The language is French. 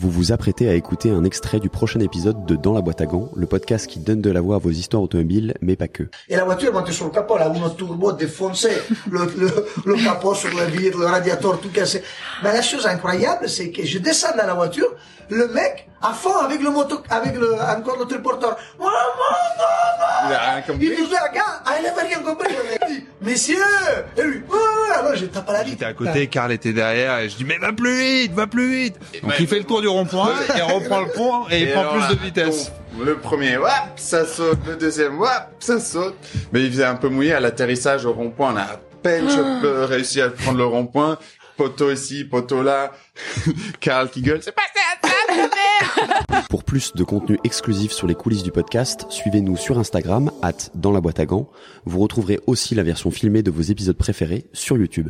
Vous vous apprêtez à écouter un extrait du prochain épisode de Dans la boîte à gants, le podcast qui donne de la voix à vos histoires automobiles, mais pas que. Et la voiture monte sur le capot, là, uno turbo défoncé, le, le, le capot sur le vide, le radiateur tout cassé. Mais la chose incroyable, c'est que je descends dans la voiture, le mec, à fond, avec le moto, avec le, encore le triporteur. Oh, non, non, Il a rien compris. Il nous regarde, ah, il avait rien compris, le mec. Messieurs! Et lui, ouais, alors j'ai tapé la vie. J'étais à côté, Karl était derrière et je dis mais va plus vite, va plus vite. Donc Ouais. il fait le tour du rond-point et reprend le pont et, il prend alors plus là, de vitesse. donc, le premier, wap, ça saute. Le deuxième, wap, ça saute. Mais il faisait un peu mouillé à l'atterrissage au rond-point. On a à peine je peux réussi à prendre le rond-point. Poteau ici, poteau là. Karl qui gueule, c'est pas Pour plus de contenu exclusif sur les coulisses du podcast, suivez-nous sur Instagram, at dans la boîte à gants. Vous retrouverez aussi la version filmée de vos épisodes préférés sur YouTube.